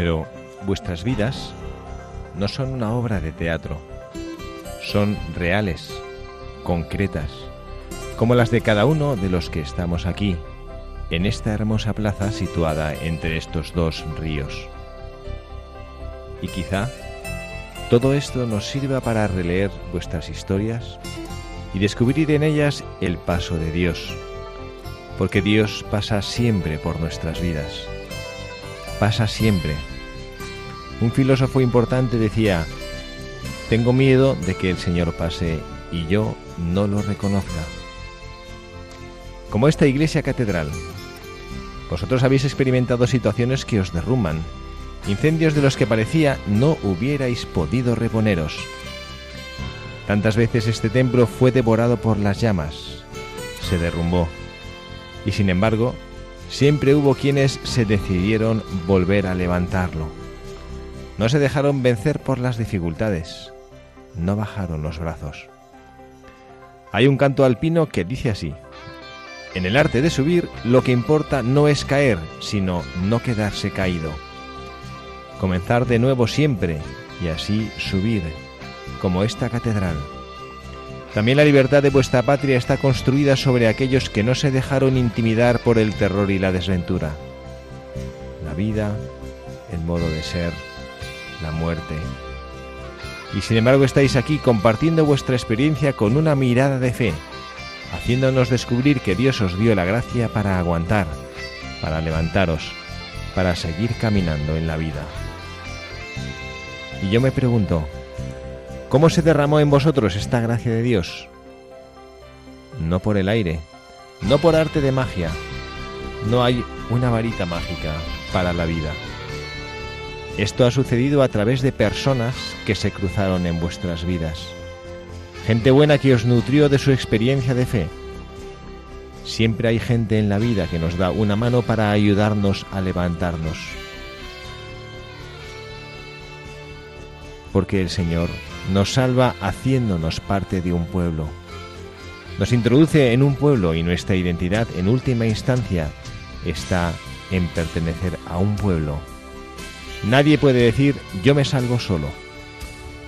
Pero vuestras vidas no son una obra de teatro, son reales, concretas, como las de cada uno de los que estamos aquí, en esta hermosa plaza situada entre estos dos ríos. Y quizá todo esto nos sirva para releer vuestras historias y descubrir en ellas el paso de Dios, porque Dios pasa siempre por nuestras vidas pasa siempre. Un filósofo importante decía, tengo miedo de que el Señor pase y yo no lo reconozca. Como esta iglesia catedral, vosotros habéis experimentado situaciones que os derrumban, incendios de los que parecía no hubierais podido reponeros. Tantas veces este templo fue devorado por las llamas, se derrumbó, y sin embargo siempre hubo quienes se decidieron volver a levantarlo. No se dejaron vencer por las dificultades, no bajaron los brazos. Hay un canto alpino que dice así, en el arte de subir lo que importa no es caer, sino no quedarse caído. Comenzar de nuevo siempre y así subir, como esta catedral. También la libertad de vuestra patria está construida sobre aquellos que no se dejaron intimidar por el terror y la desventura. La vida, el modo de ser, la muerte. Y sin embargo estáis aquí compartiendo vuestra experiencia con una mirada de fe, haciéndonos descubrir que Dios os dio la gracia para aguantar, para levantaros, para seguir caminando en la vida. Y yo me pregunto, ¿Cómo se derramó en vosotros esta gracia de Dios? No por el aire, no por arte de magia. No hay una varita mágica para la vida. Esto ha sucedido a través de personas que se cruzaron en vuestras vidas. Gente buena que os nutrió de su experiencia de fe. Siempre hay gente en la vida que nos da una mano para ayudarnos a levantarnos. Porque el Señor nos salva haciéndonos parte de un pueblo. Nos introduce en un pueblo y nuestra identidad en última instancia está en pertenecer a un pueblo. Nadie puede decir yo me salvo solo.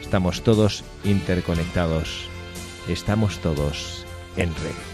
Estamos todos interconectados. Estamos todos en red.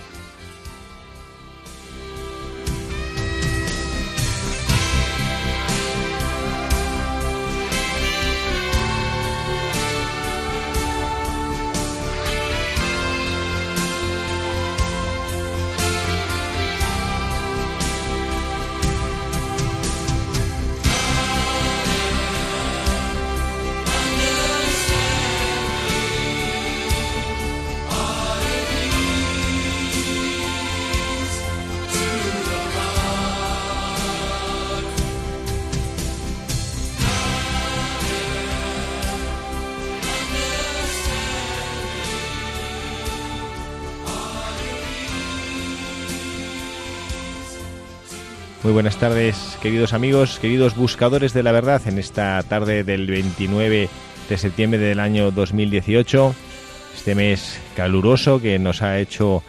Muy buenas tardes, queridos amigos, queridos buscadores de la verdad, en esta tarde del 29 de septiembre del año 2018, este mes caluroso que nos ha hecho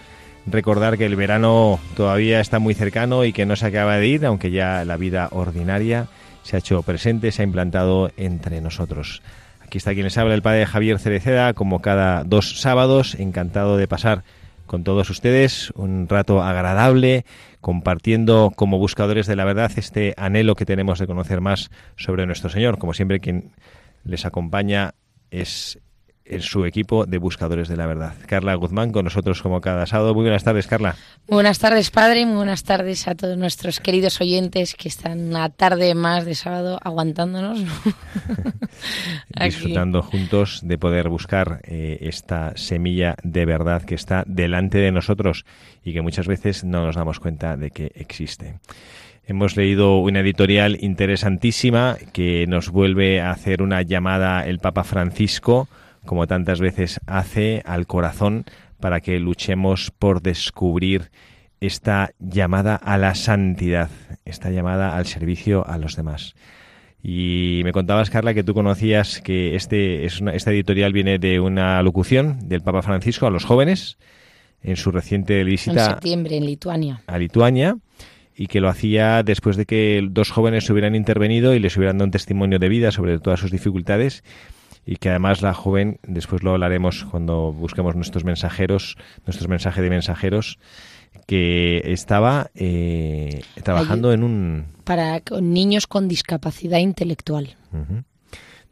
recordar que el verano todavía está muy cercano y que no se acaba de ir, aunque ya la vida ordinaria se ha hecho presente, se ha implantado entre nosotros. Aquí está quien les habla, el padre Javier Cereceda, como cada dos sábados, encantado de pasar con todos ustedes un rato agradable, compartiendo como buscadores de la verdad este anhelo que tenemos de conocer más sobre nuestro Señor. Como siempre, quien les acompaña es en su equipo de buscadores de la verdad. Carla Guzmán con nosotros como cada sábado. Muy buenas tardes, Carla. buenas tardes, padre, y muy buenas tardes a todos nuestros queridos oyentes que están una tarde más de sábado aguantándonos. Disfrutando juntos de poder buscar eh, esta semilla de verdad que está delante de nosotros y que muchas veces no nos damos cuenta de que existe. Hemos leído una editorial interesantísima que nos vuelve a hacer una llamada el Papa Francisco como tantas veces hace, al corazón para que luchemos por descubrir esta llamada a la santidad, esta llamada al servicio a los demás. Y me contabas, Carla, que tú conocías que este, es esta editorial viene de una locución del Papa Francisco a los jóvenes en su reciente visita en septiembre en Lituania. a Lituania y que lo hacía después de que dos jóvenes hubieran intervenido y les hubieran dado un testimonio de vida sobre todas sus dificultades y que además la joven, después lo hablaremos cuando busquemos nuestros mensajeros, nuestros mensajes de mensajeros, que estaba eh, trabajando en un... Para niños con discapacidad intelectual.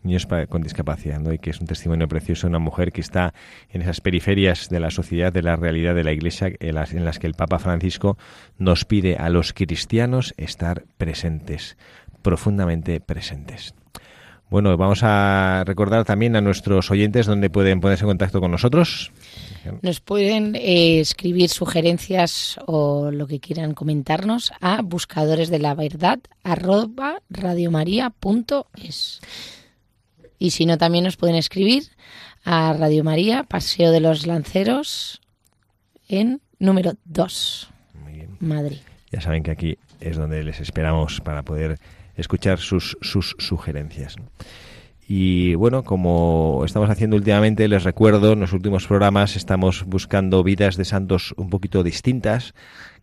Niños con discapacidad, ¿no? Y que es un testimonio precioso de una mujer que está en esas periferias de la sociedad, de la realidad de la Iglesia, en las, en las que el Papa Francisco nos pide a los cristianos estar presentes, profundamente presentes. Bueno, vamos a recordar también a nuestros oyentes dónde pueden ponerse en contacto con nosotros. Nos pueden eh, escribir sugerencias o lo que quieran comentarnos a buscadores de la verdad arroba radiomaria.es. Y si no, también nos pueden escribir a Radio María, Paseo de los Lanceros, en número 2, Madrid. Ya saben que aquí es donde les esperamos para poder escuchar sus, sus sugerencias. Y bueno, como estamos haciendo últimamente, les recuerdo, en los últimos programas estamos buscando vidas de santos un poquito distintas,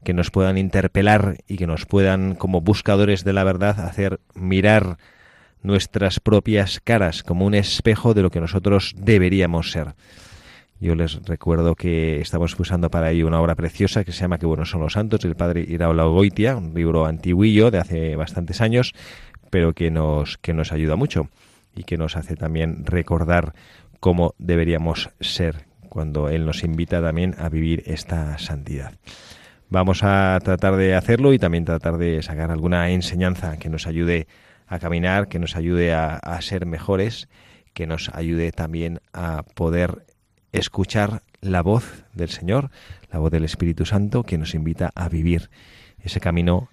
que nos puedan interpelar y que nos puedan, como buscadores de la verdad, hacer mirar nuestras propias caras como un espejo de lo que nosotros deberíamos ser. Yo les recuerdo que estamos usando para ello una obra preciosa que se llama Qué buenos son los santos, del padre Iraola Goitia, un libro antiguillo de hace bastantes años, pero que nos, que nos ayuda mucho y que nos hace también recordar cómo deberíamos ser cuando Él nos invita también a vivir esta santidad. Vamos a tratar de hacerlo y también tratar de sacar alguna enseñanza que nos ayude a caminar, que nos ayude a ser mejores, que nos ayude también a poder escuchar la voz del Señor, la voz del Espíritu Santo que nos invita a vivir ese camino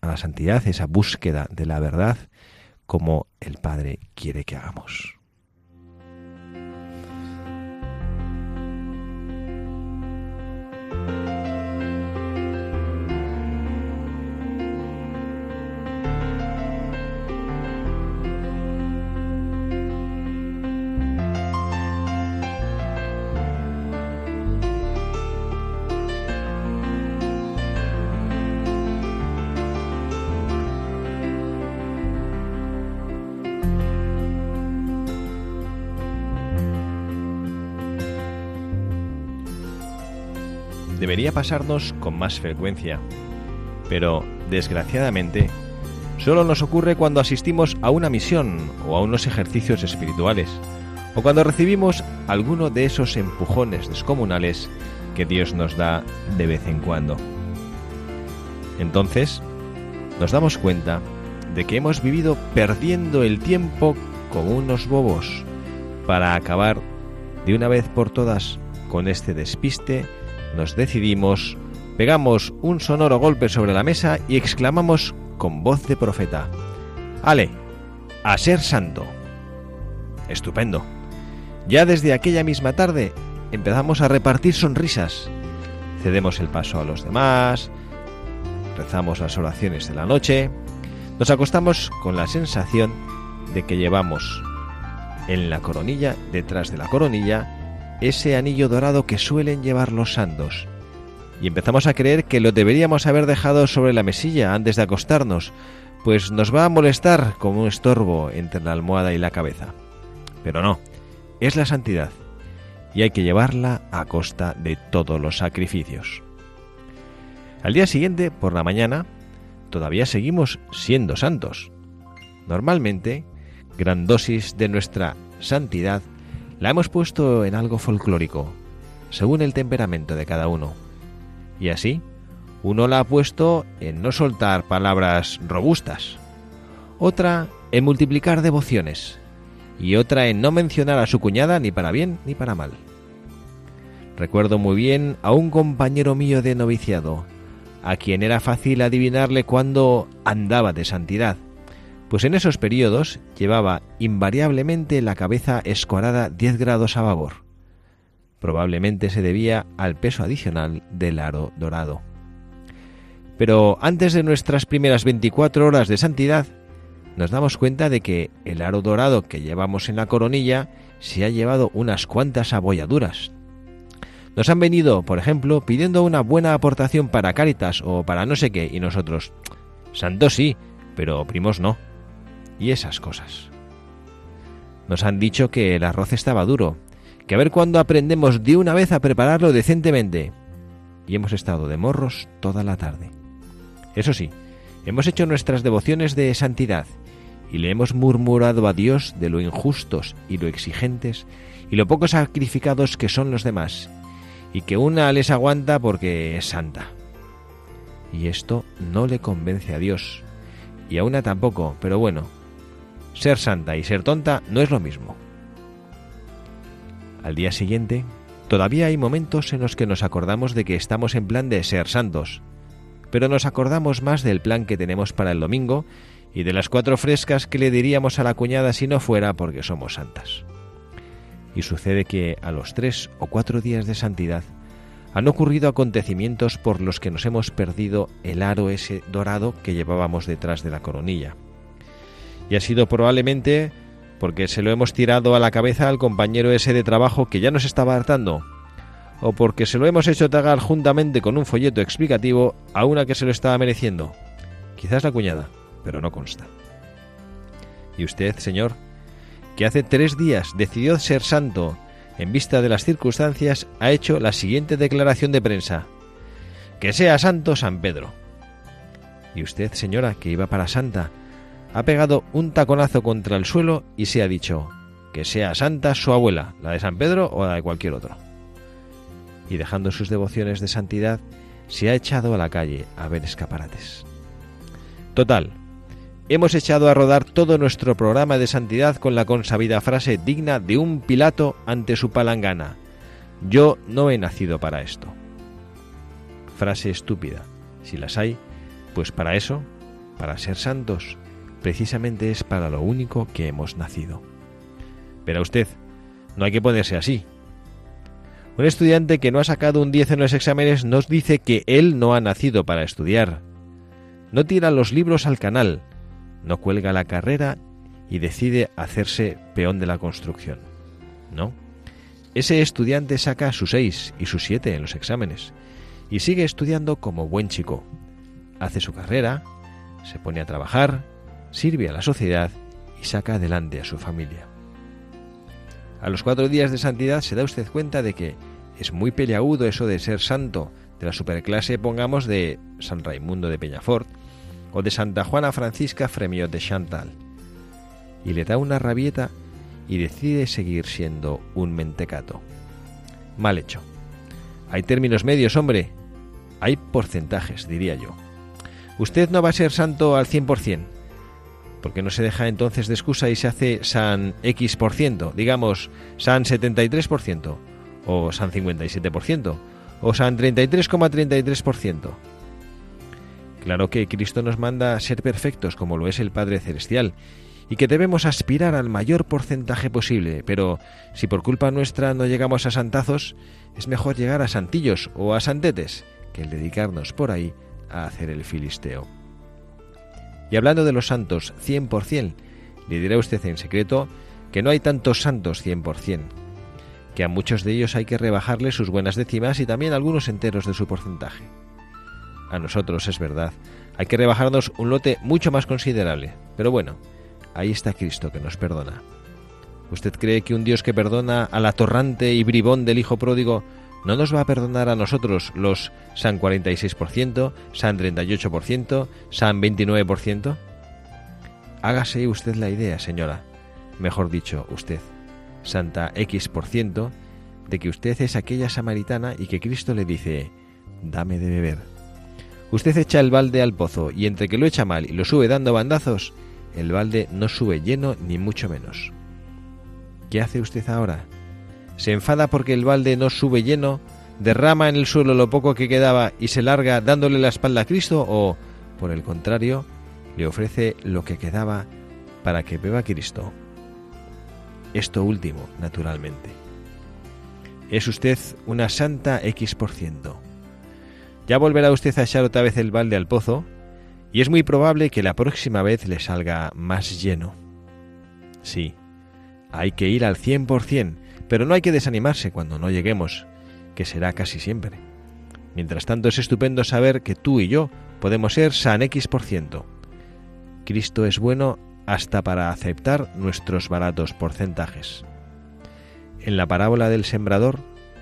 a la santidad, esa búsqueda de la verdad como el Padre quiere que hagamos. Pasarnos con más frecuencia, pero desgraciadamente solo nos ocurre cuando asistimos a una misión o a unos ejercicios espirituales, o cuando recibimos alguno de esos empujones descomunales que Dios nos da de vez en cuando. Entonces, nos damos cuenta de que hemos vivido perdiendo el tiempo con unos bobos para acabar de una vez por todas con este despiste nos decidimos, pegamos un sonoro golpe sobre la mesa y exclamamos con voz de profeta, Ale, a ser santo. Estupendo. Ya desde aquella misma tarde empezamos a repartir sonrisas. Cedemos el paso a los demás, rezamos las oraciones de la noche, nos acostamos con la sensación de que llevamos en la coronilla, detrás de la coronilla, ese anillo dorado que suelen llevar los santos. Y empezamos a creer que lo deberíamos haber dejado sobre la mesilla antes de acostarnos, pues nos va a molestar como un estorbo entre la almohada y la cabeza. Pero no, es la santidad y hay que llevarla a costa de todos los sacrificios. Al día siguiente, por la mañana, todavía seguimos siendo santos. Normalmente, gran dosis de nuestra santidad la hemos puesto en algo folclórico, según el temperamento de cada uno. Y así, uno la ha puesto en no soltar palabras robustas, otra en multiplicar devociones y otra en no mencionar a su cuñada ni para bien ni para mal. Recuerdo muy bien a un compañero mío de noviciado, a quien era fácil adivinarle cuando andaba de santidad, pues en esos periodos llevaba invariablemente la cabeza escorada 10 grados a babor. Probablemente se debía al peso adicional del aro dorado. Pero antes de nuestras primeras 24 horas de santidad, nos damos cuenta de que el aro dorado que llevamos en la coronilla se ha llevado unas cuantas abolladuras. Nos han venido, por ejemplo, pidiendo una buena aportación para Cáritas o para no sé qué, y nosotros, santos sí, pero primos no. Y esas cosas. Nos han dicho que el arroz estaba duro, que a ver cuándo aprendemos de una vez a prepararlo decentemente. Y hemos estado de morros toda la tarde. Eso sí, hemos hecho nuestras devociones de santidad y le hemos murmurado a Dios de lo injustos y lo exigentes y lo poco sacrificados que son los demás, y que una les aguanta porque es santa. Y esto no le convence a Dios, y a una tampoco, pero bueno, ser santa y ser tonta no es lo mismo. Al día siguiente, todavía hay momentos en los que nos acordamos de que estamos en plan de ser santos, pero nos acordamos más del plan que tenemos para el domingo y de las cuatro frescas que le diríamos a la cuñada si no fuera porque somos santas. Y sucede que a los tres o cuatro días de santidad han ocurrido acontecimientos por los que nos hemos perdido el aro ese dorado que llevábamos detrás de la coronilla. Y ha sido probablemente porque se lo hemos tirado a la cabeza al compañero ese de trabajo que ya nos estaba hartando, o porque se lo hemos hecho tragar juntamente con un folleto explicativo a una que se lo estaba mereciendo. Quizás la cuñada, pero no consta. Y usted, señor, que hace tres días decidió ser santo en vista de las circunstancias, ha hecho la siguiente declaración de prensa. Que sea santo San Pedro. Y usted, señora, que iba para santa, ha pegado un taconazo contra el suelo y se ha dicho, que sea santa su abuela, la de San Pedro o la de cualquier otro y dejando sus devociones de santidad, se ha echado a la calle a ver escaparates. Total, hemos echado a rodar todo nuestro programa de santidad con la consabida frase digna de un Pilato ante su palangana. Yo no he nacido para esto. Frase estúpida. Si las hay, pues para eso, para ser santos, precisamente es para lo único que hemos nacido. Pero usted, no hay que ponerse así. Un estudiante que no ha sacado un 10 en los exámenes nos dice que él no ha nacido para estudiar. No tira los libros al canal, no cuelga la carrera y decide hacerse peón de la construcción. No. Ese estudiante saca su 6 y su 7 en los exámenes y sigue estudiando como buen chico. Hace su carrera, se pone a trabajar, sirve a la sociedad y saca adelante a su familia. A los cuatro días de santidad se da usted cuenta de que es muy peleagudo eso de ser santo de la superclase, pongamos, de San Raimundo de Peñafort o de Santa Juana Francisca Fremiot de Chantal. Y le da una rabieta y decide seguir siendo un mentecato. Mal hecho. Hay términos medios, hombre. Hay porcentajes, diría yo. Usted no va a ser santo al 100%, porque no se deja entonces de excusa y se hace San X%, digamos San 73%, o San 57%, o San 33,33%. Claro que Cristo nos manda ser perfectos como lo es el Padre Celestial, y que debemos aspirar al mayor porcentaje posible, pero si por culpa nuestra no llegamos a santazos, es mejor llegar a santillos o a santetes que el dedicarnos por ahí a hacer el filisteo. Y hablando de los santos 100%, le dirá usted en secreto que no hay tantos santos 100%, que a muchos de ellos hay que rebajarle sus buenas décimas y también algunos enteros de su porcentaje. A nosotros, es verdad, hay que rebajarnos un lote mucho más considerable, pero bueno, ahí está Cristo que nos perdona. ¿Usted cree que un Dios que perdona al atorrante y bribón del hijo pródigo no nos va a perdonar a nosotros los San 46%, San 38%, San 29%? Hágase usted la idea, señora, mejor dicho, usted, Santa X%, de que usted es aquella samaritana y que Cristo le dice, dame de beber. Usted echa el balde al pozo y entre que lo echa mal y lo sube dando bandazos, el balde no sube lleno ni mucho menos. ¿Qué hace usted ahora? ¿Se enfada porque el balde no sube lleno, derrama en el suelo lo poco que quedaba y se larga dándole la espalda a Cristo o, por el contrario, le ofrece lo que quedaba para que beba Cristo? Esto último, naturalmente. Es usted una santa X por ciento. Ya volverá usted a echar otra vez el balde al pozo y es muy probable que la próxima vez le salga más lleno. Sí, hay que ir al cien por cien, pero no hay que desanimarse cuando no lleguemos, que será casi siempre. Mientras tanto es estupendo saber que tú y yo podemos ser san X por ciento. Cristo es bueno hasta para aceptar nuestros baratos porcentajes. En la parábola del sembrador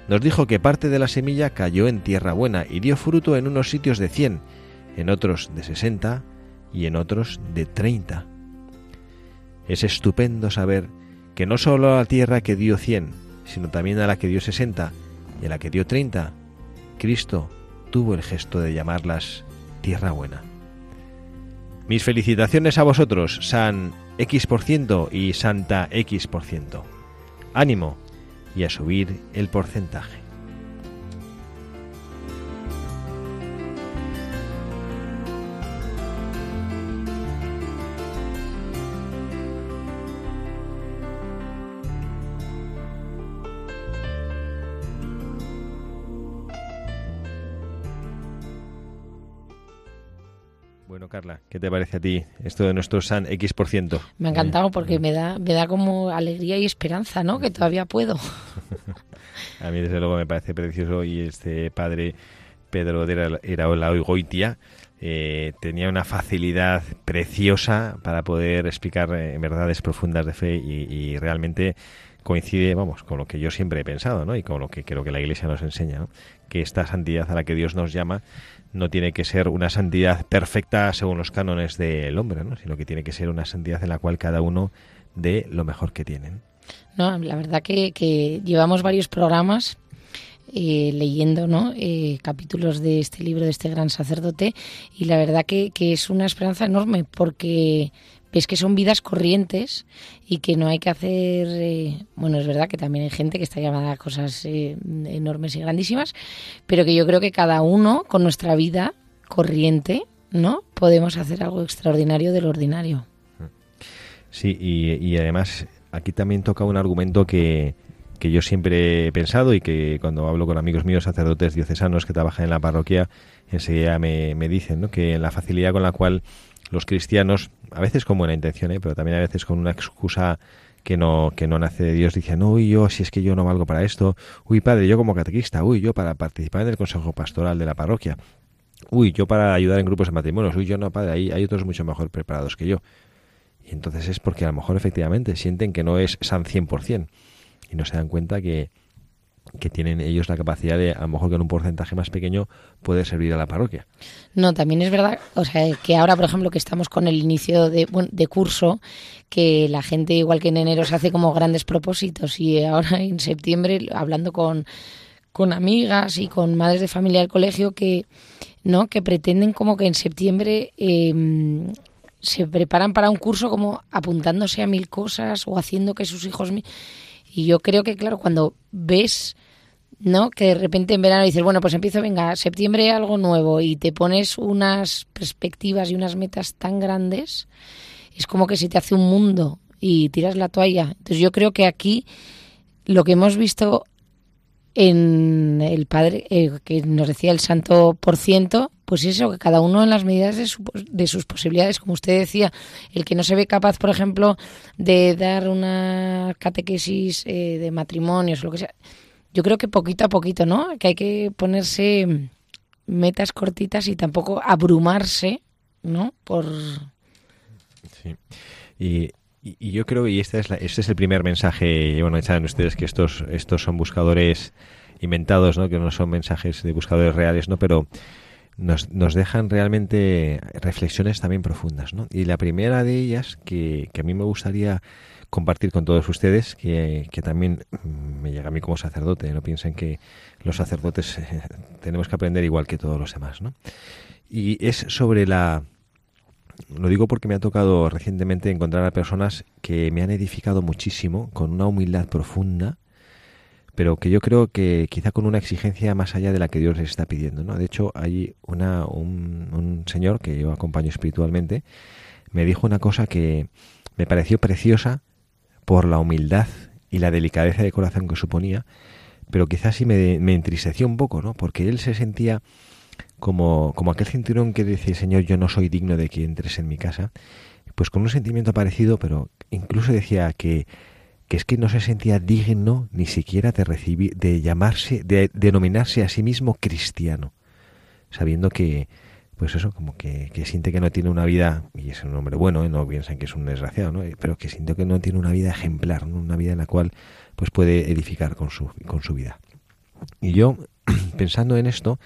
nos dijo que parte de la semilla cayó en tierra buena y dio fruto en unos sitios de cien, en otros de sesenta y en otros de treinta. Es estupendo saber que no solo a la tierra que dio cien, sino también a la que dio sesenta y a la que dio treinta, Cristo tuvo el gesto de llamarlas tierra buena. Mis felicitaciones a vosotros, San X% y Santa X%. Ánimo y a subir el porcentaje. ¿Qué te parece a ti esto de nuestro San X%? Me ha encantado porque me da, me da como alegría y esperanza, ¿no? Que todavía puedo. a mí desde luego me parece precioso y este padre Pedro de Iraola Goitia eh, tenía una facilidad preciosa para poder explicar eh, verdades profundas de fe y, realmente coincide, vamos, con lo que yo siempre he pensado, ¿no? Y con lo que creo que la Iglesia nos enseña. Que esta santidad a la que Dios nos llama no tiene que ser una santidad perfecta según los cánones del hombre, ¿no? sino que tiene que ser una santidad en la cual cada uno dé lo mejor que tienen. No, la verdad que, llevamos varios programas eh, leyendo ¿no? Eh, capítulos de este libro de este gran sacerdote y la verdad que, que es una esperanza enorme porque ves que son vidas corrientes y que no hay que hacer, eh, bueno, es verdad que también hay gente que está llamada a cosas eh, enormes y grandísimas, pero que yo creo que cada uno con nuestra vida corriente, ¿no? Podemos hacer algo extraordinario de lo ordinario. Sí, y, y además aquí también toca un argumento que, que yo siempre he pensado y que cuando hablo con amigos míos sacerdotes diocesanos que trabajan en la parroquia, enseguida me dicen ¿no? que la facilidad con la cual los cristianos, a veces con buena intención, ¿eh? pero también a veces con una excusa que no, que no nace de Dios, dicen, uy, yo, si es que yo no valgo para esto, uy, padre, yo como catequista, uy, yo para participar en el consejo pastoral de la parroquia, uy, yo para ayudar en grupos de matrimonios, uy, yo no, padre, hay, hay otros mucho mejor preparados que yo. Y entonces es porque a lo mejor efectivamente sienten que no es San 100% y no se dan cuenta que, que tienen ellos la capacidad de, a lo mejor con un porcentaje más pequeño, poder servir a la parroquia. No, también es verdad, o sea, que ahora, por ejemplo, que estamos con el inicio de, de curso, que la gente, igual que en enero, se hace como grandes propósitos y ahora en septiembre, hablando con, con amigas y con madres de familia del colegio, que, ¿no? que pretenden como que en septiembre em, se preparan para un curso como apuntándose a mil cosas o haciendo que sus hijos... Y yo creo que, claro, cuando ves, ¿no? Que de repente en verano dices, bueno, pues empiezo, venga, septiembre algo nuevo y te pones unas perspectivas y unas metas tan grandes, es como que se te hace un mundo y tiras la toalla. Entonces yo creo que aquí lo que hemos visto en el padre eh, que nos decía el santo por ciento, pues eso, que cada uno en las medidas de, de, sus posibilidades, como usted decía, el que no se ve capaz, por ejemplo, de dar una catequesis eh, de matrimonios lo que sea, yo creo que poquito a poquito, ¿no? Que hay que ponerse metas cortitas y tampoco abrumarse, ¿no? Por... Sí. Y, y, yo creo, y este es, este es el primer mensaje, bueno, saben ustedes que estos, estos son buscadores inventados, ¿no? que no son mensajes de buscadores reales, ¿no? pero nos, nos dejan realmente reflexiones también profundas. ¿no? Y la primera de ellas, que, que a mí me gustaría compartir con todos ustedes, que, que, también me llega a mí como sacerdote, no piensen que los sacerdotes tenemos que aprender igual que todos los demás. ¿no? Y es sobre la lo digo porque me ha tocado recientemente encontrar a personas que me han edificado muchísimo, con una humildad profunda, pero que yo creo que quizá con una exigencia más allá de la que Dios les está pidiendo. ¿no? De hecho, hay una, un, señor que yo acompaño espiritualmente, me dijo una cosa que me pareció preciosa por la humildad y la delicadeza de corazón que suponía, pero quizás sí me, me entristeció un poco, ¿no? Porque él se sentía como, como aquel cinturón que dice, Señor, yo no soy digno de que entres en mi casa, pues con un sentimiento parecido, pero incluso decía que, que es que no se sentía digno ni siquiera de recibir, de llamarse, de denominarse a sí mismo cristiano, sabiendo que, pues eso, como que, que siente que no tiene una vida, y es un hombre bueno, ¿eh? no piensan que es un desgraciado, ¿no? pero que siente que no tiene una vida ejemplar, una vida en la cual pues puede edificar con su, con su vida. Y yo, pensando en esto,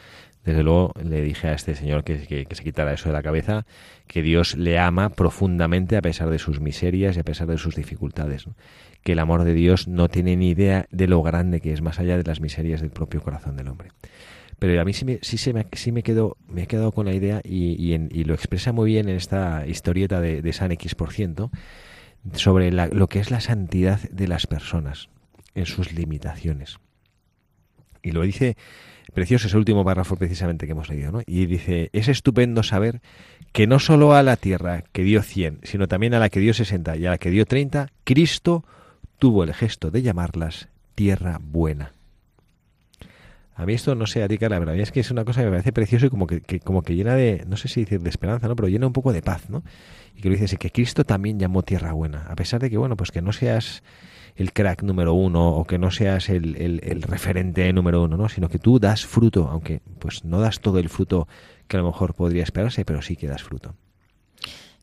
desde luego le dije a este señor que, se quitara eso de la cabeza, que Dios le ama profundamente a pesar de sus miserias y a pesar de sus dificultades. Que el amor de Dios no tiene ni idea de lo grande que es, más allá de las miserias del propio corazón del hombre. Pero a mí sí me, sí, me, quedo, me he quedado con la idea y, lo expresa muy bien en esta historieta de, San X por ciento sobre lo que es la santidad de las personas en sus limitaciones. Y lo dice Precioso ese último párrafo precisamente que hemos leído, ¿no? Y dice, es estupendo saber que no solo a la tierra que dio 100, sino también a la que dio 60 y a la que dio 30, Cristo tuvo el gesto de llamarlas tierra buena. A mí esto no sé, Arica, la verdad es que es una cosa que me parece precioso y como que, como que llena de, no sé si decir de esperanza, ¿no? Pero llena un poco de paz, ¿no? Y que lo dice que Cristo también llamó tierra buena, a pesar de que, bueno, pues que no seas el crack número uno o que no seas el, el, referente número uno, ¿no? Sino que tú das fruto, aunque pues no das todo el fruto que a lo mejor podría esperarse, pero sí que das fruto.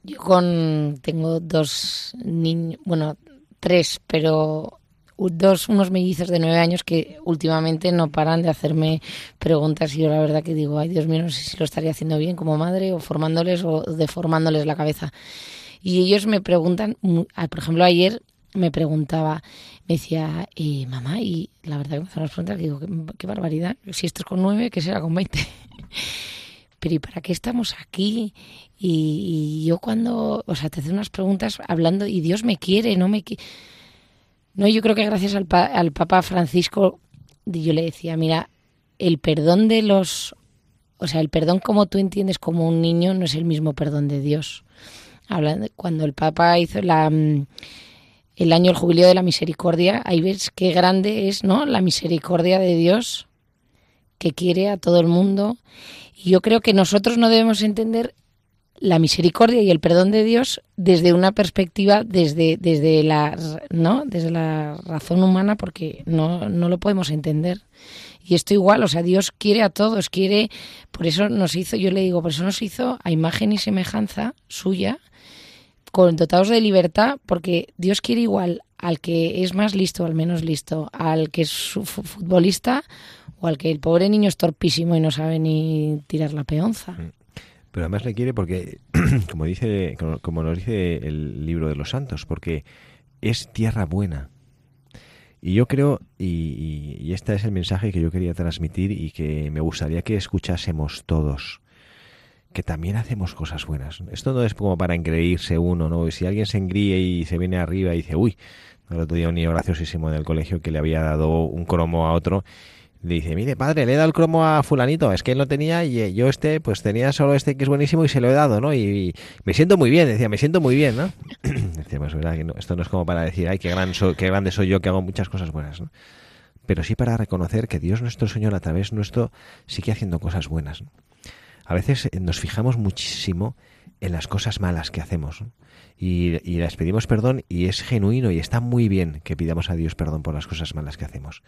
Yo con tengo dos niños, bueno, tres, pero dos, unos mellizos de nueve años que últimamente no paran de hacerme preguntas y yo la verdad que digo, ay Dios mío, no sé si lo estaría haciendo bien como madre o formándoles o deformándoles la cabeza. Y ellos me preguntan, por ejemplo, ayer me preguntaba, me decía, eh, mamá, y la verdad que me hacen unas preguntas digo, qué, barbaridad, si esto es con nueve, ¿qué será con veinte? Pero ¿y para qué estamos aquí? Y, yo cuando, o sea, te hace unas preguntas hablando, y Dios me quiere, no me quiere. No, yo creo que gracias al, al Papa Francisco, yo le decía, mira, el perdón de los, o sea, el perdón como tú entiendes como un niño no es el mismo perdón de Dios. Hablando, cuando el Papa hizo la mm, el año del jubileo de la misericordia, ahí ves qué grande es, ¿no? La misericordia de Dios que quiere a todo el mundo. Y yo creo que nosotros no debemos entender la misericordia y el perdón de Dios desde una perspectiva, desde, desde, la, ¿no? desde la razón humana, porque no, no lo podemos entender. Y esto igual, o sea, Dios quiere a todos, quiere, por eso nos hizo, yo le digo, por eso nos hizo a imagen y semejanza suya, con dotados de libertad, porque Dios quiere igual al que es más listo, al menos listo, al que es futbolista o al que el pobre niño es torpísimo y no sabe ni tirar la peonza. Mm. Pero además le quiere porque, como dice, como nos dice el libro de los santos, porque es tierra buena. Y yo creo, y, y este es el mensaje que yo quería transmitir y que me gustaría que escuchásemos todos que también hacemos cosas buenas. Esto no es como para engreírse uno, ¿no? Si alguien se engríe y se viene arriba y dice, uy, el otro día un niño graciosísimo en el colegio que le había dado un cromo a otro, dice, mire padre, le he dado el cromo a fulanito, es que él no tenía y eh, yo este, pues tenía solo este que es buenísimo y se lo he dado, ¿no? Y, me siento muy bien, decía, me siento muy bien, ¿no? decía, pues verdad que no, esto no es como para decir, ay, qué, gran qué grande soy yo que hago muchas cosas buenas, ¿no? Pero sí para reconocer que Dios nuestro Señor a través nuestro sigue haciendo cosas buenas. ¿no? a veces eh, nos fijamos muchísimo en las cosas malas que hacemos y, y, les pedimos perdón y es genuino y está muy bien que pidamos a Dios perdón por las cosas malas que hacemos.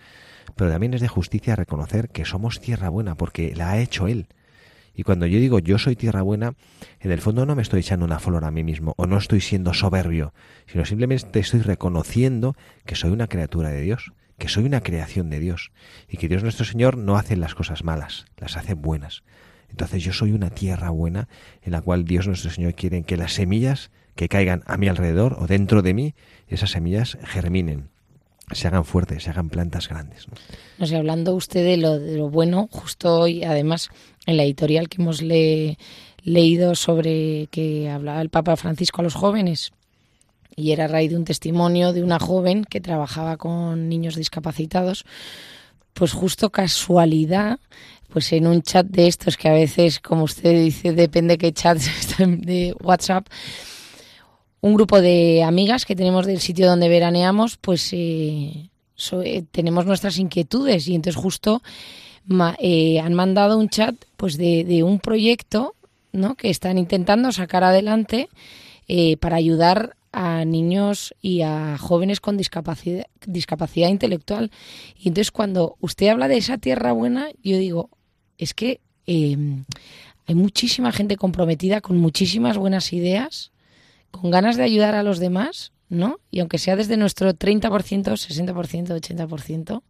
Pero también es de justicia reconocer que somos tierra buena porque la ha hecho Él Y cuando yo digo yo soy tierra buena, en el fondo no me estoy echando una flor a mí mismo o no estoy siendo soberbio, sino simplemente estoy reconociendo que soy una criatura de Dios, que soy una creación de Dios y que Dios nuestro Señor no hace las cosas malas, las hace buenas. Entonces yo soy una tierra buena en la cual Dios nuestro Señor quiere que las semillas que caigan a mi alrededor o dentro de mí, esas semillas germinen, se hagan fuertes, se hagan plantas grandes. No, sé, hablando usted de lo, de lo bueno, justo hoy, además, en la editorial que hemos leído sobre que hablaba el Papa Francisco a los jóvenes, y era a raíz de un testimonio de una joven que trabajaba con niños discapacitados, pues justo casualidad, pues en un chat de estos que a veces, como usted dice, depende qué chat de WhatsApp, un grupo de amigas que tenemos del sitio donde veraneamos, pues eh, eh, tenemos nuestras inquietudes y entonces justo eh, han mandado un chat pues de, un proyecto ¿no? que están intentando sacar adelante para ayudar a niños y a jóvenes con discapacidad, discapacidad intelectual. Y entonces cuando usted habla de esa tierra buena, yo digo, es que hay muchísima gente comprometida con muchísimas buenas ideas con ganas de ayudar a los demás, ¿no? Y aunque sea desde nuestro 30%, 60%, 80%,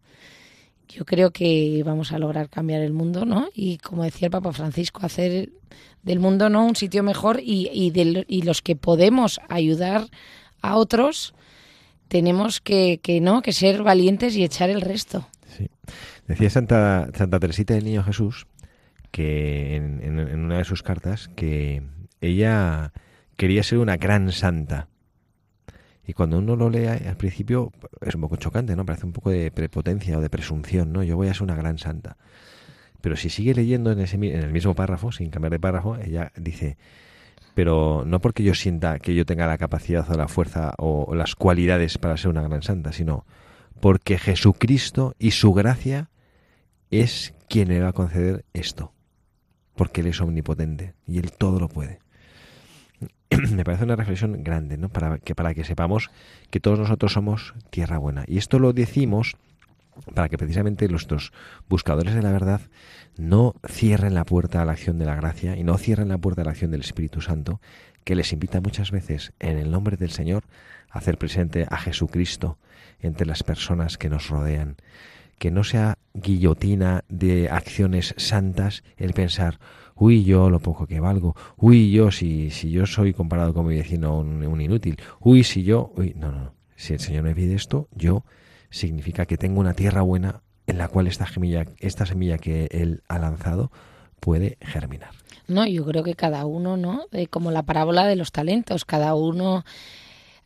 yo creo que vamos a lograr cambiar el mundo, ¿no? Y como decía el Papa Francisco, hacer del mundo no un sitio mejor y, y, los que podemos ayudar a otros tenemos que, que, no que ser valientes y echar el resto. Sí. Decía Santa Santa Teresita del Niño Jesús que en una de sus cartas que ella quería ser una gran santa. Y cuando uno lo lee al principio es un poco chocante, ¿no? Parece un poco de prepotencia o de presunción, ¿no? Yo voy a ser una gran santa. Pero si sigue leyendo en, ese, en el mismo párrafo, sin cambiar de párrafo, ella dice, pero no porque yo sienta que yo tenga la capacidad o la fuerza o, las cualidades para ser una gran santa, sino porque Jesucristo y su gracia es quien me va a conceder esto. Porque Él es omnipotente y Él todo lo puede. me parece una reflexión grande, ¿no? Para que, para que sepamos que todos nosotros somos tierra buena. Y esto lo decimos para que precisamente nuestros buscadores de la verdad no cierren la puerta a la acción de la gracia y no cierren la puerta a la acción del Espíritu Santo, que les invita muchas veces en el nombre del Señor a hacer presente a Jesucristo entre las personas que nos rodean. Que no sea guillotina de acciones santas el pensar, uy, yo lo poco que valgo, uy, yo si, si yo soy comparado con mi vecino un, inútil, uy, si yo, uy, no, no, si el Señor me pide esto, yo significa que tengo una tierra buena en la cual esta semilla, esta semilla que Él ha lanzado puede germinar. No, yo creo que cada uno, ¿no? Eh, como la parábola de los talentos, cada uno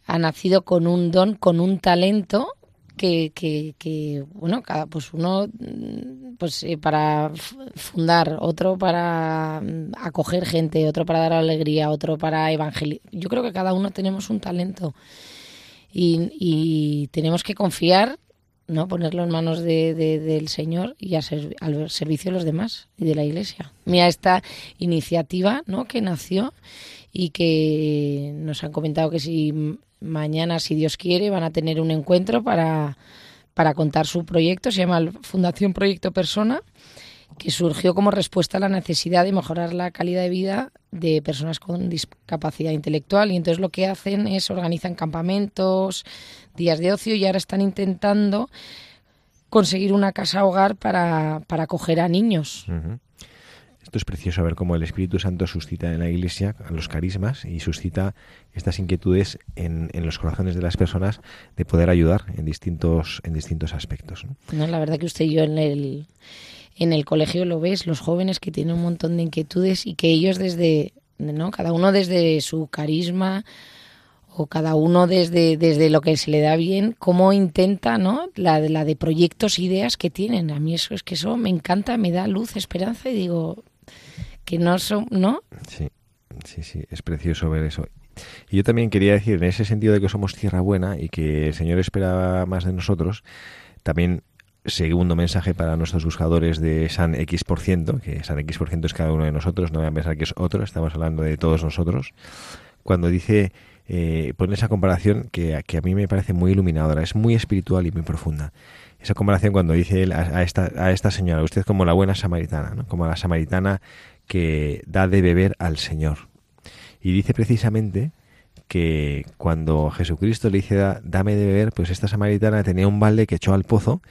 ha nacido con un don, con un talento que, que, que, bueno, cada, pues uno pues eh, para fundar, otro para mm, acoger gente, otro para dar alegría, otro para evangelizar. Yo creo que cada uno tenemos un talento y, y tenemos que confiar, no ponerlo en manos de, del Señor y a al servicio de los demás y de la Iglesia. Mira esta iniciativa, ¿no? Que nació y que nos han comentado que si mañana, si Dios quiere, van a tener un encuentro para, para contar su proyecto. Se llama Fundación Proyecto Persona, que surgió como respuesta a la necesidad de mejorar la calidad de vida de personas con discapacidad intelectual. Y entonces lo que hacen es organizan campamentos, días de ocio y ahora están intentando conseguir una casa hogar para, para acoger a niños. Esto es precioso ver cómo el Espíritu Santo suscita en la Iglesia los carismas y suscita estas inquietudes en, los corazones de las personas de poder ayudar en distintos, en distintos aspectos. ¿no? la verdad que usted y yo en el, en el colegio lo ves, los jóvenes que tienen un montón de inquietudes y que ellos desde, ¿no? cada uno desde su carisma o cada uno desde, desde lo que se le da bien, cómo intenta, ¿no? La, la de proyectos, ideas que tienen. A mí eso es que eso me encanta, me da luz, esperanza y digo, que no son, ¿no? Sí, sí, sí, es precioso ver eso. Y yo también quería decir, en ese sentido de que somos tierra buena y que el Señor espera más de nosotros, también segundo mensaje para nuestros buscadores de San X%, que San X% es cada uno de nosotros, no voy a pensar que es otro, estamos hablando de todos nosotros, cuando dice, eh, pone esa comparación que, que a mí me parece muy iluminadora, es muy espiritual y muy profunda esa comparación cuando dice él a, esta, a esta señora, usted como la buena samaritana, ¿no? como la samaritana que da de beber al Señor. Y dice precisamente que cuando Jesucristo le dice dame de beber, pues esta samaritana tenía un balde que echó al pozo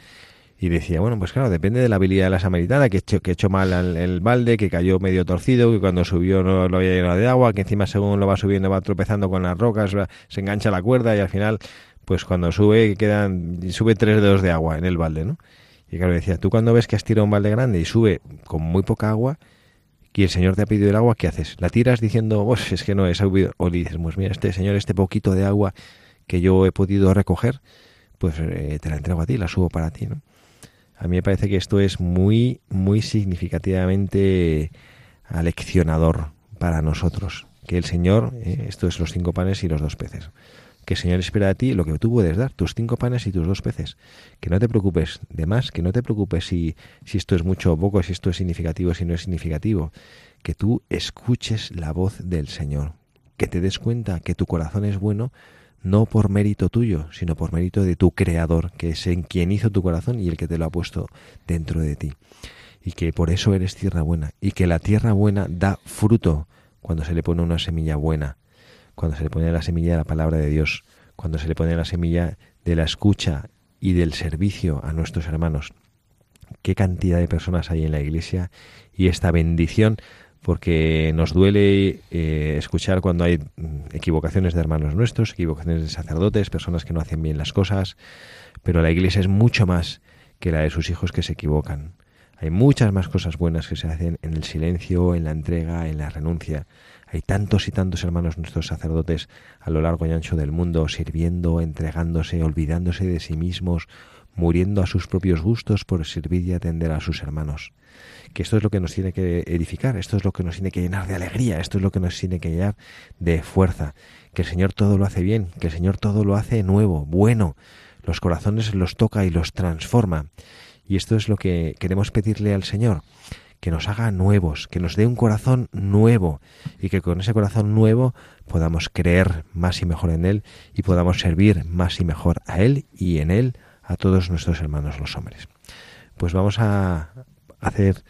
y decía, bueno, pues claro, depende de la habilidad de la samaritana, que echó, que echó mal el, balde, que cayó medio torcido, que cuando subió no lo había llenado de agua, que encima según lo va subiendo va tropezando con las rocas, se engancha la cuerda y al final, pues cuando sube quedan sube tres dedos de agua en el balde, ¿no? Y claro, decía, tú cuando ves que has tirado un balde grande y sube con muy poca agua, y el Señor te ha pedido el agua, ¿qué haces? ¿La tiras diciendo, pues es que no he subido? O le dices, pues mira, este Señor, este poquito de agua que yo he podido recoger, pues eh, te la entrego a ti, la subo para ti, ¿no? A mí me parece que esto es muy, muy significativamente aleccionador para nosotros. Que el Señor, eh, esto es los cinco panes y los dos peces, que el Señor espera de ti lo que tú puedes dar, tus cinco panes y tus dos peces. Que no te preocupes de más, que no te preocupes si, si esto es mucho o poco, si esto es significativo o si no es significativo. Que tú escuches la voz del Señor, que te des cuenta que tu corazón es bueno no por mérito tuyo, sino por mérito de tu Creador, que es en quien hizo tu corazón y el que te lo ha puesto dentro de ti. Y que por eso eres tierra buena, y que la tierra buena da fruto cuando se le pone una semilla buena, cuando se le pone la semilla de la palabra de Dios, cuando se le pone la semilla de la escucha y del servicio a nuestros hermanos. Qué cantidad de personas hay en la iglesia y esta bendición porque nos duele eh, escuchar cuando hay mm, equivocaciones de hermanos nuestros, equivocaciones de sacerdotes, personas que no hacen bien las cosas, pero la iglesia es mucho más que la de sus hijos que se equivocan. Hay muchas más cosas buenas que se hacen en el silencio, en la entrega, en la renuncia. Hay tantos y tantos hermanos nuestros sacerdotes a lo largo y ancho del mundo, sirviendo, entregándose, olvidándose de sí mismos, muriendo a sus propios gustos por servir y atender a sus hermanos. Que esto es lo que nos tiene que edificar, esto es lo que nos tiene que llenar de alegría, esto es lo que nos tiene que llenar de fuerza, que el Señor todo lo hace bien, que el Señor todo lo hace nuevo, bueno, los corazones los toca y los transforma. Y esto es lo que queremos pedirle al Señor, que nos haga nuevos, que nos dé un corazón nuevo y que con ese corazón nuevo podamos creer más y mejor en Él y podamos servir más y mejor a Él y en Él a todos nuestros hermanos los hombres. Pues vamos a hacer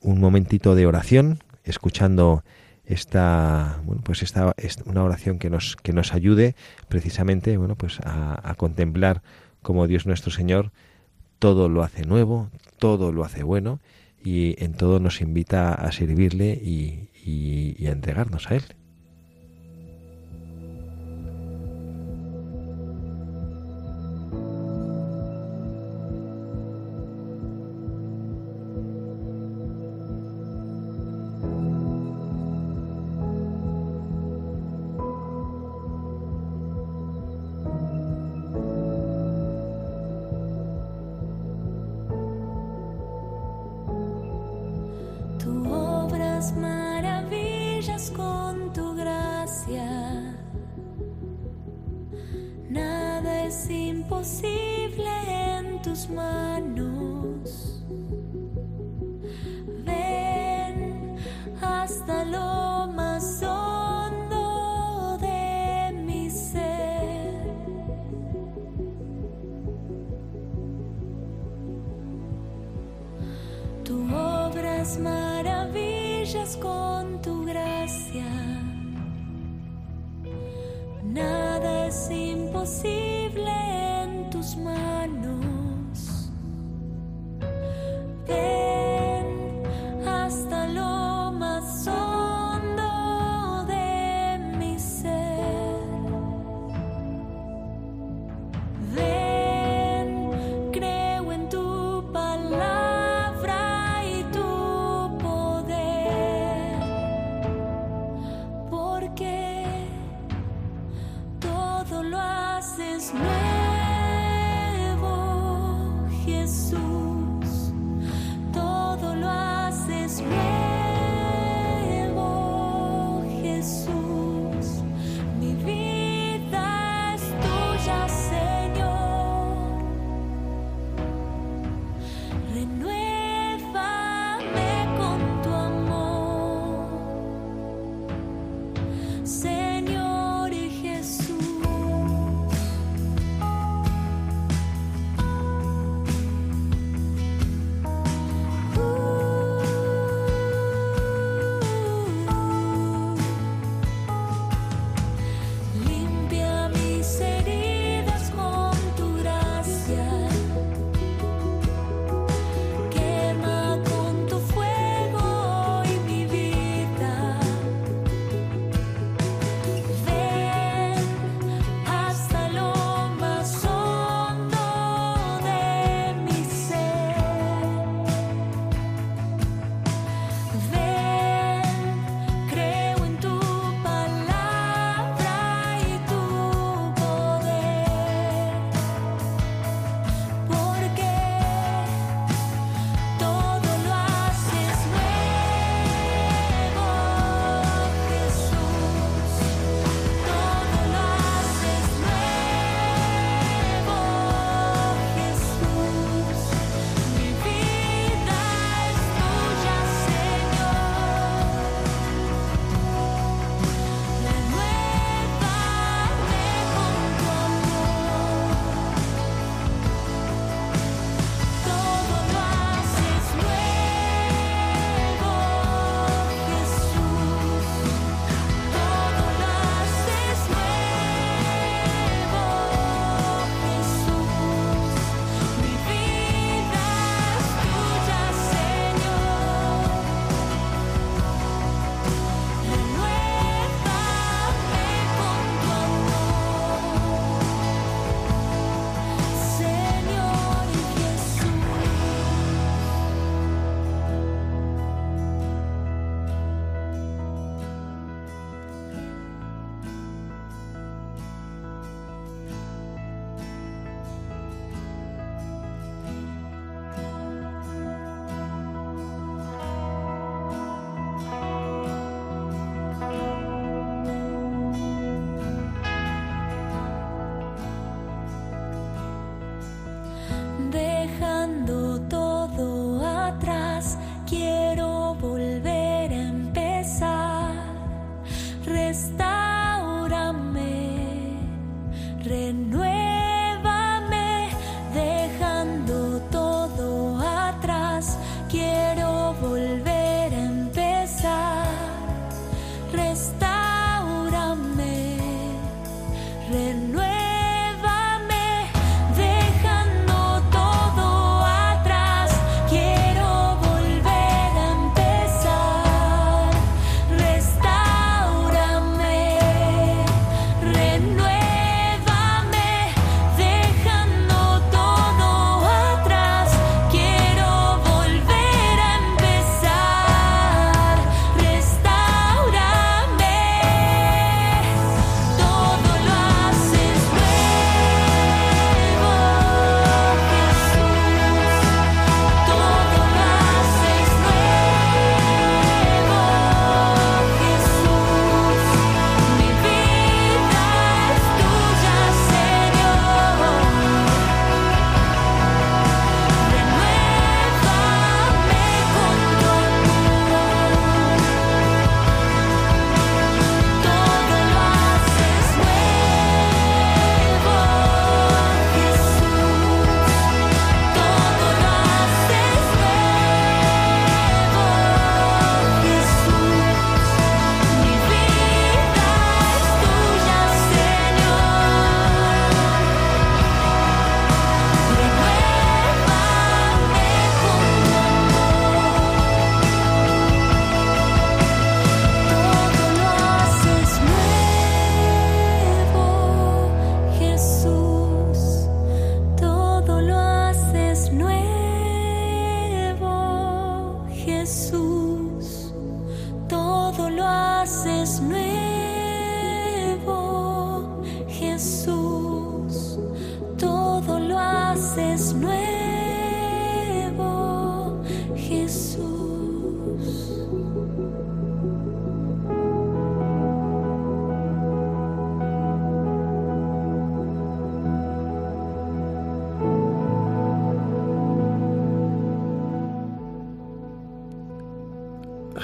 un momentito de oración, escuchando esta, bueno, pues esta, una oración que nos, que nos ayude precisamente, bueno, pues a, contemplar como Dios nuestro Señor todo lo hace nuevo, todo lo hace bueno y en todo nos invita a servirle y a entregarnos a Él. que todo lo haces nuevo.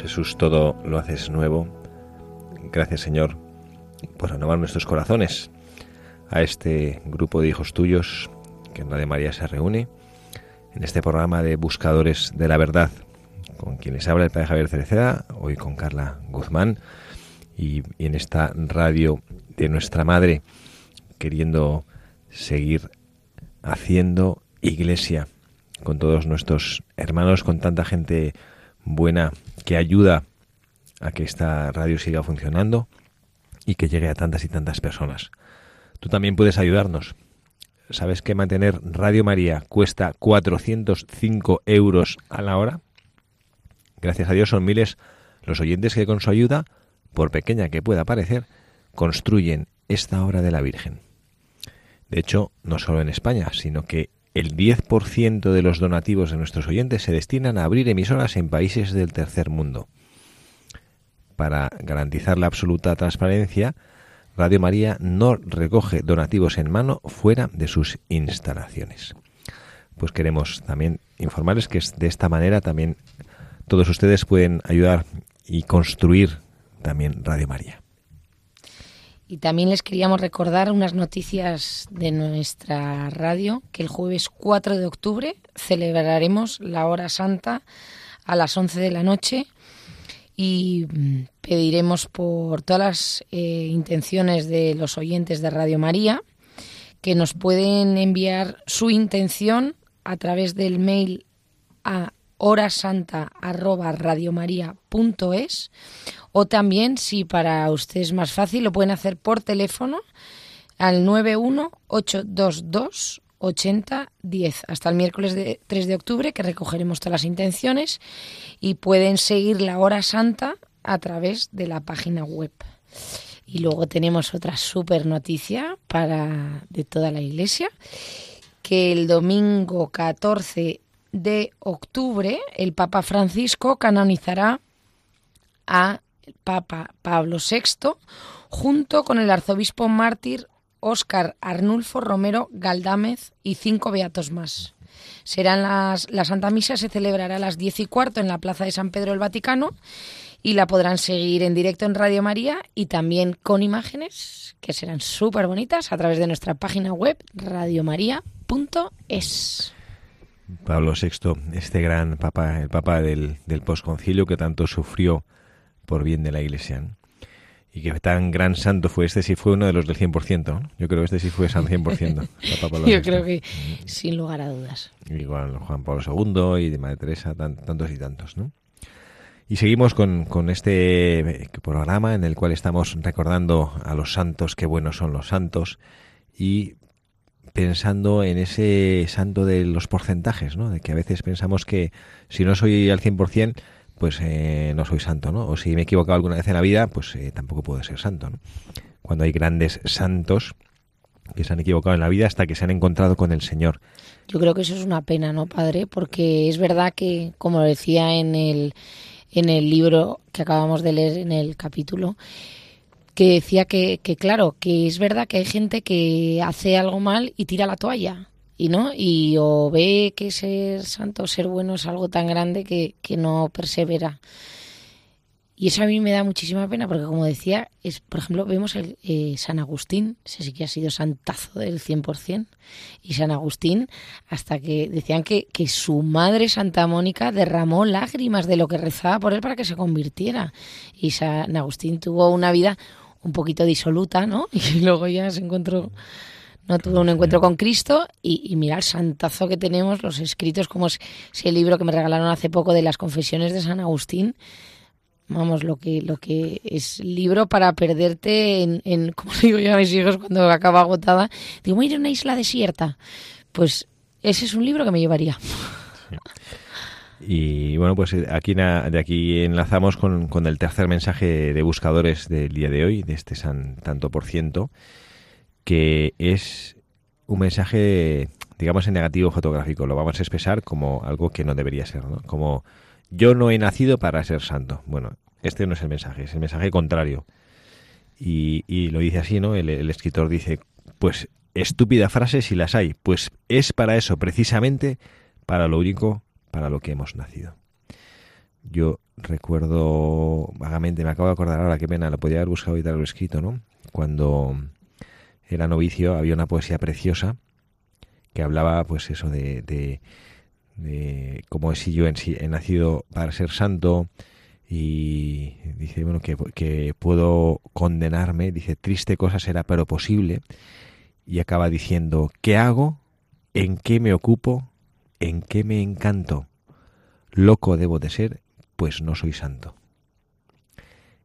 Jesús, todo lo haces nuevo. Gracias, Señor, por renovar nuestros corazones a este grupo de hijos tuyos que en Radio María se reúne en este programa de Buscadores de la Verdad, con quien les habla el Padre Javier Cereceda, hoy con Carla Guzmán, y, y en esta radio de nuestra Madre, queriendo seguir haciendo iglesia con todos nuestros hermanos, con tanta gente buena que ayuda a que esta radio siga funcionando y que llegue a tantas y tantas personas. Tú también puedes ayudarnos. ¿Sabes que mantener Radio María cuesta 405 euros a la hora? Gracias a Dios son miles los oyentes que con su ayuda, por pequeña que pueda parecer, construyen esta obra de la Virgen. De hecho, no solo en España, sino que el 10% de los donativos de nuestros oyentes se destinan a abrir emisoras en países del tercer mundo. Para garantizar la absoluta transparencia, Radio María no recoge donativos en mano fuera de sus instalaciones. Pues queremos también informarles que de esta manera también todos ustedes pueden ayudar y construir también Radio María. Y también les queríamos recordar unas noticias de nuestra radio, que el jueves 4 de octubre celebraremos la hora santa a las 11 de la noche. Y mm, pediremos por todas las eh, intenciones de los oyentes de Radio María que nos pueden enviar su intención a través del mail a horasanta@radiomaria.es o también, si para usted es más fácil, lo pueden hacer por teléfono al 91822 8010 hasta el miércoles de 3 de octubre que recogeremos todas las intenciones y pueden seguir la hora santa a través de la página web. Y luego tenemos otra super noticia para de toda la iglesia que el domingo 14 de octubre el Papa Francisco canonizará a Papa Pablo VI, junto con el arzobispo mártir Óscar Arnulfo Romero Galdámez y cinco beatos más. Serán las, la Santa Misa se celebrará a las diez y cuarto en la Plaza de San Pedro del Vaticano y la podrán seguir en directo en Radio María y también con imágenes que serán súper bonitas a través de nuestra página web radiomaria.es. Pablo VI, este gran papa, el papa del, del posconcilio que tanto sufrió por bien de la Iglesia. Y que tan gran santo fue este, sí fue uno de los del 100%. ¿no? Yo creo que este sí fue santo 100%. Yo creo que sin lugar a dudas. Igual Juan Pablo II y de Madre Teresa, tantos y tantos. ¿no? Y seguimos con, con, este programa en el cual estamos recordando a los santos, qué buenos son los santos, y pensando en ese santo de los porcentajes, ¿no? De que a veces pensamos que si no soy al 100%, pues eh, no soy santo, ¿no? O si me he equivocado alguna vez en la vida, pues eh, tampoco puedo ser santo, ¿no? Cuando hay grandes santos que se han equivocado en la vida hasta que se han encontrado con el Señor. Yo creo que eso es una pena, ¿no, padre? Porque es verdad que, como decía en el, en el libro que acabamos de leer en el capítulo, que decía que, que, claro, que es verdad que hay gente que hace algo mal y tira la toalla y no y o ve que ser santo ser bueno es algo tan grande que, que no persevera. Y eso a mí me da muchísima pena porque como decía es por ejemplo vemos el eh, San Agustín ese sí que ha sido santazo del 100% y San Agustín hasta que decían que, que su madre Santa Mónica derramó lágrimas de lo que rezaba por él para que se convirtiera. Y San Agustín tuvo una vida un poquito disoluta no y luego ya se encontró no tuve un encuentro con Cristo y, y, mira el santazo que tenemos, los escritos como ese libro que me regalaron hace poco de las confesiones de San Agustín. Vamos, lo que, lo que es libro para perderte en, en como digo yo a mis hijos cuando acaba agotada, digo, voy a ir a una isla desierta. Pues ese es un libro que me llevaría. Y bueno, pues eh, aquí de aquí enlazamos con, con el tercer mensaje de buscadores del día de hoy, de este san, tanto por ciento, que es un mensaje, digamos, en negativo fotográfico. Lo vamos a expresar como algo que no debería ser, ¿no? Como yo no he nacido para ser santo. Bueno, este no es el mensaje, es el mensaje contrario. Y, y lo dice así, ¿no? El, el escritor dice, pues estúpida frase si las hay, pues es para eso, precisamente para lo único para lo que hemos nacido. Yo recuerdo vagamente, me acabo de acordar ahora, qué pena, lo podía haber buscado y tal lo escrito, ¿no? Cuando era novicio había una poesía preciosa que hablaba, pues eso, de, de, de cómo si yo en he nacido para ser santo y dice, bueno, que puedo condenarme, dice, triste cosa será, pero posible, y acaba diciendo, ¿qué hago? ¿En qué me ocupo? ¿En qué me encanto? Loco debo de ser, pues no soy santo.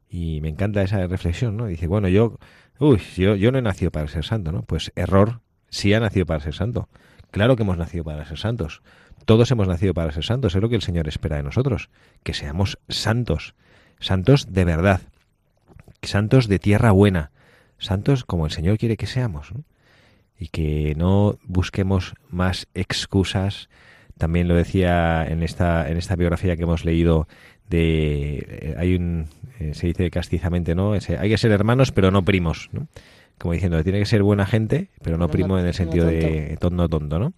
Y me encanta esa reflexión, ¿no? Dice, bueno, yo, uy, yo, no he nacido para ser santo, ¿no? Pues error, sí ha nacido para ser santo. Claro que hemos nacido para ser santos. Todos hemos nacido para ser santos, es lo que el Señor espera de nosotros, que seamos santos, santos de verdad, santos de tierra buena, santos como el Señor quiere que seamos, ¿no? Y que no busquemos más excusas. También lo decía en esta en esta biografía que hemos leído de eh, hay un eh, se dice castizamente, ¿no? Ese, hay que ser hermanos pero no primos, ¿no? Como diciendo, tiene que ser buena gente, pero no Pero no- primo en el sentido de tonto tonto, ¿no?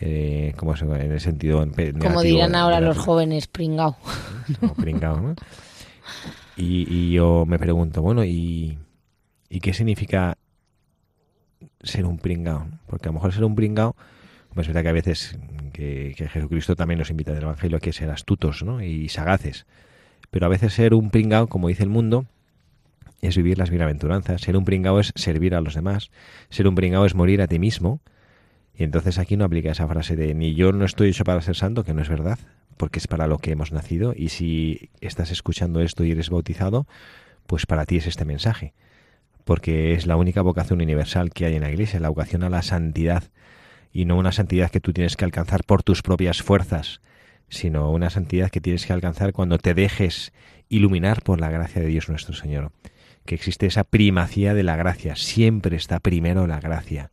Eh, como en el sentido Como dirán ahora los jóvenes, pringao. como pringao, ¿no? Y, y yo me pregunto, bueno, ¿y, ¿y qué significa ser un pringao? Porque a lo mejor ser un pringao, pues es verdad que a veces que, que Jesucristo también nos invita del Evangelio a que ser astutos ¿no? y sagaces. Pero a veces ser un pringao, como dice el mundo, es vivir las bienaventuranzas. Ser un pringao es servir a los demás. Ser un pringao es morir a ti mismo. Y entonces aquí no aplica esa frase de ni yo no estoy hecho para ser santo, que no es verdad, porque es para lo que hemos nacido. Y si estás escuchando esto y eres bautizado, pues para ti es este mensaje. Porque es la única vocación universal que hay en la iglesia, la vocación a la santidad. Y no una santidad que tú tienes que alcanzar por tus propias fuerzas, sino una santidad que tienes que alcanzar cuando te dejes iluminar por la gracia de Dios nuestro Señor. Que existe esa primacía de la gracia, siempre está primero la gracia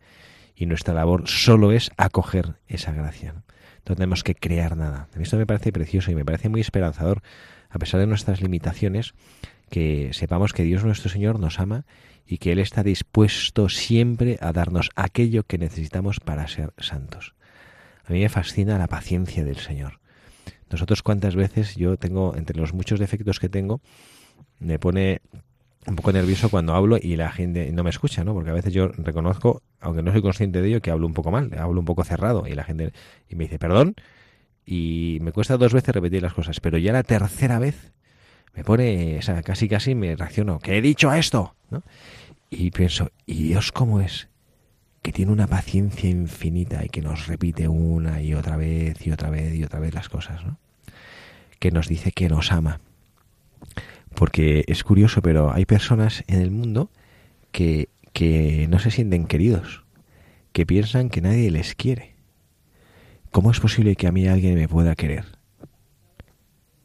y nuestra labor solo es acoger esa gracia. ¿no? Tenemos que crear nada. Esto me parece precioso y me parece muy esperanzador, a pesar de nuestras limitaciones, que sepamos que Dios nuestro Señor nos ama y que Él está dispuesto siempre a darnos aquello que necesitamos para ser santos. A mí me fascina la paciencia del Señor. Nosotros cuántas veces yo tengo, entre los muchos defectos que tengo, me pone un poco nervioso cuando hablo y la gente no me escucha, ¿no? Porque a veces yo reconozco, aunque no soy consciente de ello, que hablo un poco mal, hablo un poco cerrado y la gente y me dice perdón y me cuesta dos veces repetir las cosas, pero ya la tercera vez me pone, o sea, casi casi me reacciono, que he dicho esto, ¿no? Y pienso, ¿y Dios cómo es? Que tiene una paciencia infinita y que nos repite una y otra vez y otra vez y otra vez las cosas, ¿no? Que nos dice que nos ama porque es curioso, pero hay personas en el mundo que, que no se sienten queridos, que piensan que nadie les quiere. ¿Cómo es posible que a mí alguien me pueda querer?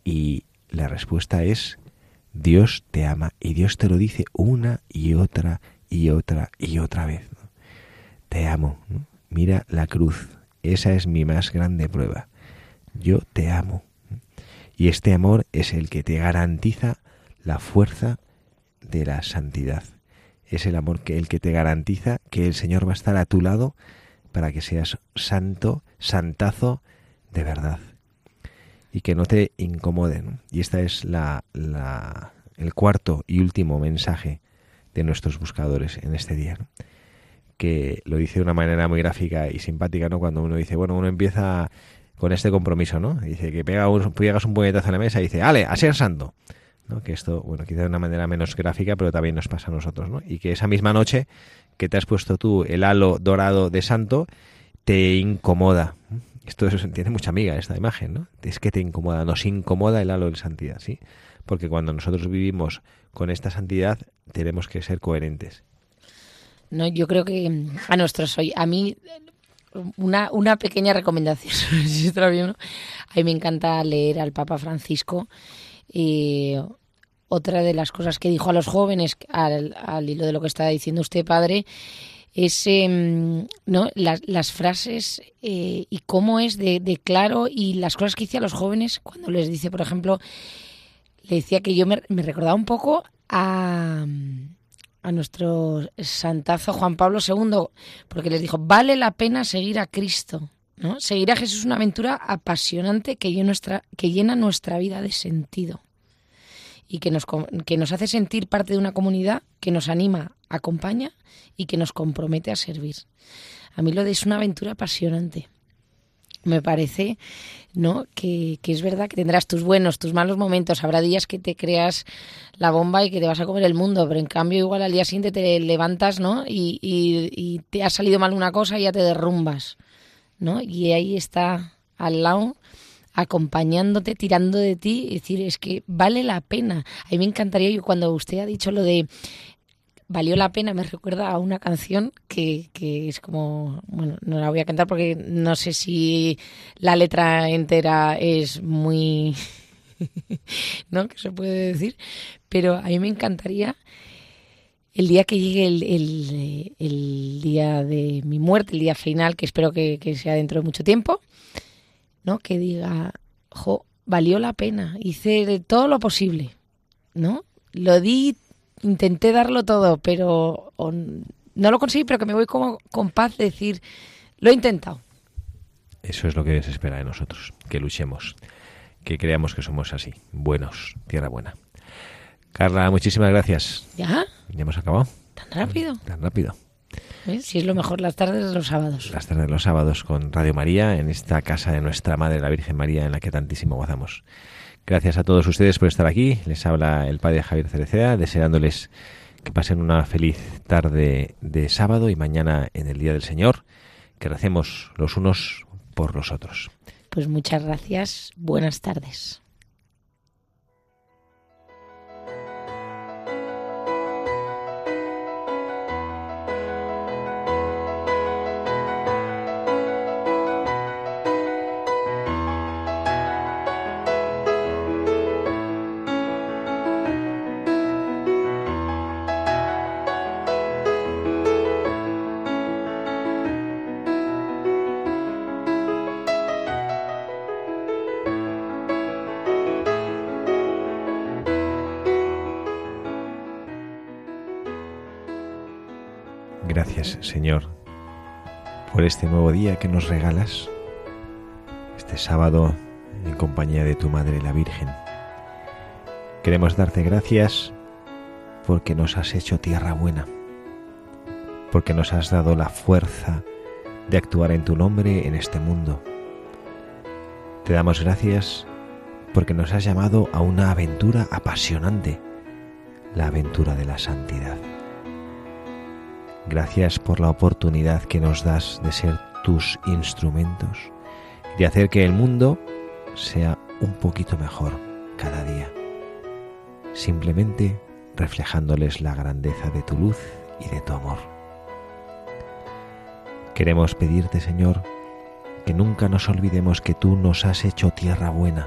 Y la respuesta es, Dios te ama y Dios te lo dice una y otra y otra y otra vez. Te amo. Mira la cruz. Esa es mi más grande prueba. Yo te amo. Y este amor es el que te garantiza la fuerza de la santidad. Es el amor que el que te garantiza que el Señor va a estar a tu lado para que seas santo, santazo de verdad. Y que no te incomode. ¿no? Y este es la, la, el cuarto y último mensaje de nuestros buscadores en este día. Que lo dice de una manera muy gráfica y simpática, ¿no? Cuando uno dice, bueno, uno empieza con este compromiso, ¿no? Dice que pega un, pegas un puñetazo en la mesa y dice, ale, a santo. ¿no? Que esto, bueno, quizá de una manera menos gráfica, pero también nos pasa a nosotros, ¿no? Y que esa misma noche que te has puesto tú el halo dorado de santo, te incomoda. Esto eso, tiene mucha amiga esta imagen, ¿no? Es que te incomoda, nos incomoda el halo de santidad, ¿sí? Porque cuando nosotros vivimos con esta santidad, tenemos que ser coherentes. No, yo creo que a nuestros oy- a mí una, una pequeña recomendación. si está. A mí me encanta leer al Papa Francisco. Y otra de las cosas que dijo a los jóvenes, al, al hilo de lo que estaba diciendo usted, padre, es em, ¿no? las, las frases eh, y cómo es de, de claro y las cosas que dice a los jóvenes cuando les dice, por ejemplo, le decía que yo me, me recordaba un poco a, a nuestro santazo Juan Pablo II, porque les dijo, vale la pena seguir a Cristo. ¿no? Seguir a Jesús es una aventura apasionante que llena nuestra, que llena nuestra vida de sentido y que nos, que nos hace sentir parte de una comunidad que nos anima, acompaña y que nos compromete a servir. A mí lo de es una aventura apasionante. Me parece, ¿no? Que, que es verdad que tendrás tus buenos, tus malos momentos. Habrá días que te creas la bomba y que te vas a comer el mundo, pero en cambio igual al día siguiente te levantas, ¿no? Y, y- te ha salido mal una cosa y ya te derrumbas, ¿no? Y ahí está al lado acompañándote, tirando de ti, y decir, es que vale la pena. A mí me encantaría, yo cuando usted ha dicho lo de valió la pena, me recuerda a una canción que, que es como, bueno, no la voy a cantar porque no sé si la letra entera es muy, ¿no? Que se puede decir, pero a mí me encantaría el día que llegue el, el, día de mi muerte, el día final, que espero que, sea dentro de mucho tiempo, ¿no? Que diga, jo, valió la pena, hice todo lo posible, ¿no? Lo di, intenté darlo todo, pero o no lo conseguí, pero que me voy como con paz de decir, lo he intentado. Eso es lo que se espera de nosotros, que luchemos, que creamos que somos así, buenos, tierra buena. Carla, muchísimas gracias. ¿Ya? Ya hemos acabado. ¿Tan rápido? Tan rápido. Si es lo mejor las tardes de los sábados. Las tardes de los sábados con Radio María en esta casa de nuestra Madre, la Virgen María, en la que tantísimo gozamos. Gracias a todos ustedes por estar aquí. Les habla el Padre Javier Cereceda, deseándoles que pasen una feliz tarde de sábado y mañana en el Día del Señor, que recemos los unos por los otros. Pues muchas gracias. Buenas tardes. Señor, por este nuevo día que nos regalas, este sábado en compañía de tu Madre la Virgen. Queremos darte gracias porque nos has hecho tierra buena, porque nos has dado la fuerza de actuar en tu nombre en este mundo. Te damos gracias porque nos has llamado a una aventura apasionante, la aventura de la santidad. Gracias por la oportunidad que nos das de ser tus instrumentos, de hacer que el mundo sea un poquito mejor cada día, simplemente reflejándoles la grandeza de tu luz y de tu amor. Queremos pedirte, Señor, que nunca nos olvidemos que tú nos has hecho tierra buena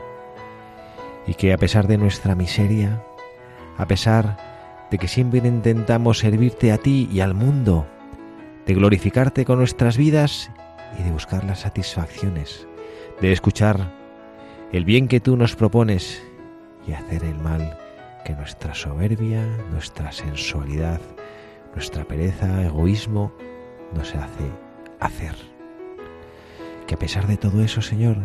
y que a pesar de nuestra miseria, a pesar de que siempre intentamos servirte a ti y al mundo, de glorificarte con nuestras vidas y de buscar las satisfacciones, de escuchar el bien que tú nos propones y hacer el mal que nuestra soberbia, nuestra sensualidad, nuestra pereza, egoísmo nos hace hacer. Que a pesar de todo eso, Señor,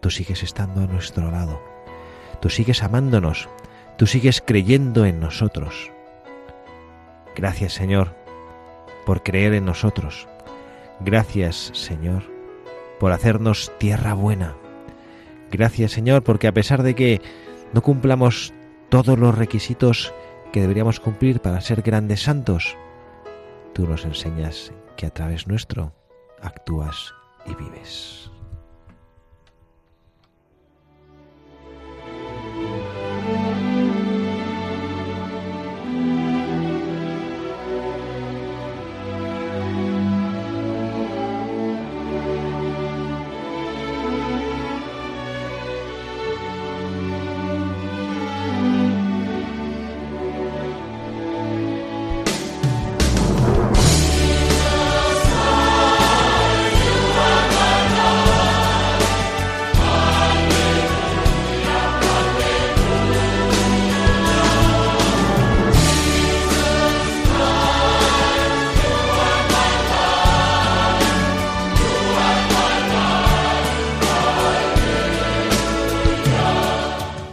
tú sigues estando a nuestro lado, tú sigues amándonos, tú sigues creyendo en nosotros. Gracias, Señor, por creer en nosotros. Gracias, Señor, por hacernos tierra buena. Gracias, Señor, porque a pesar de que no cumplamos todos los requisitos que deberíamos cumplir para ser grandes santos, tú nos enseñas que a través nuestro actúas y vives.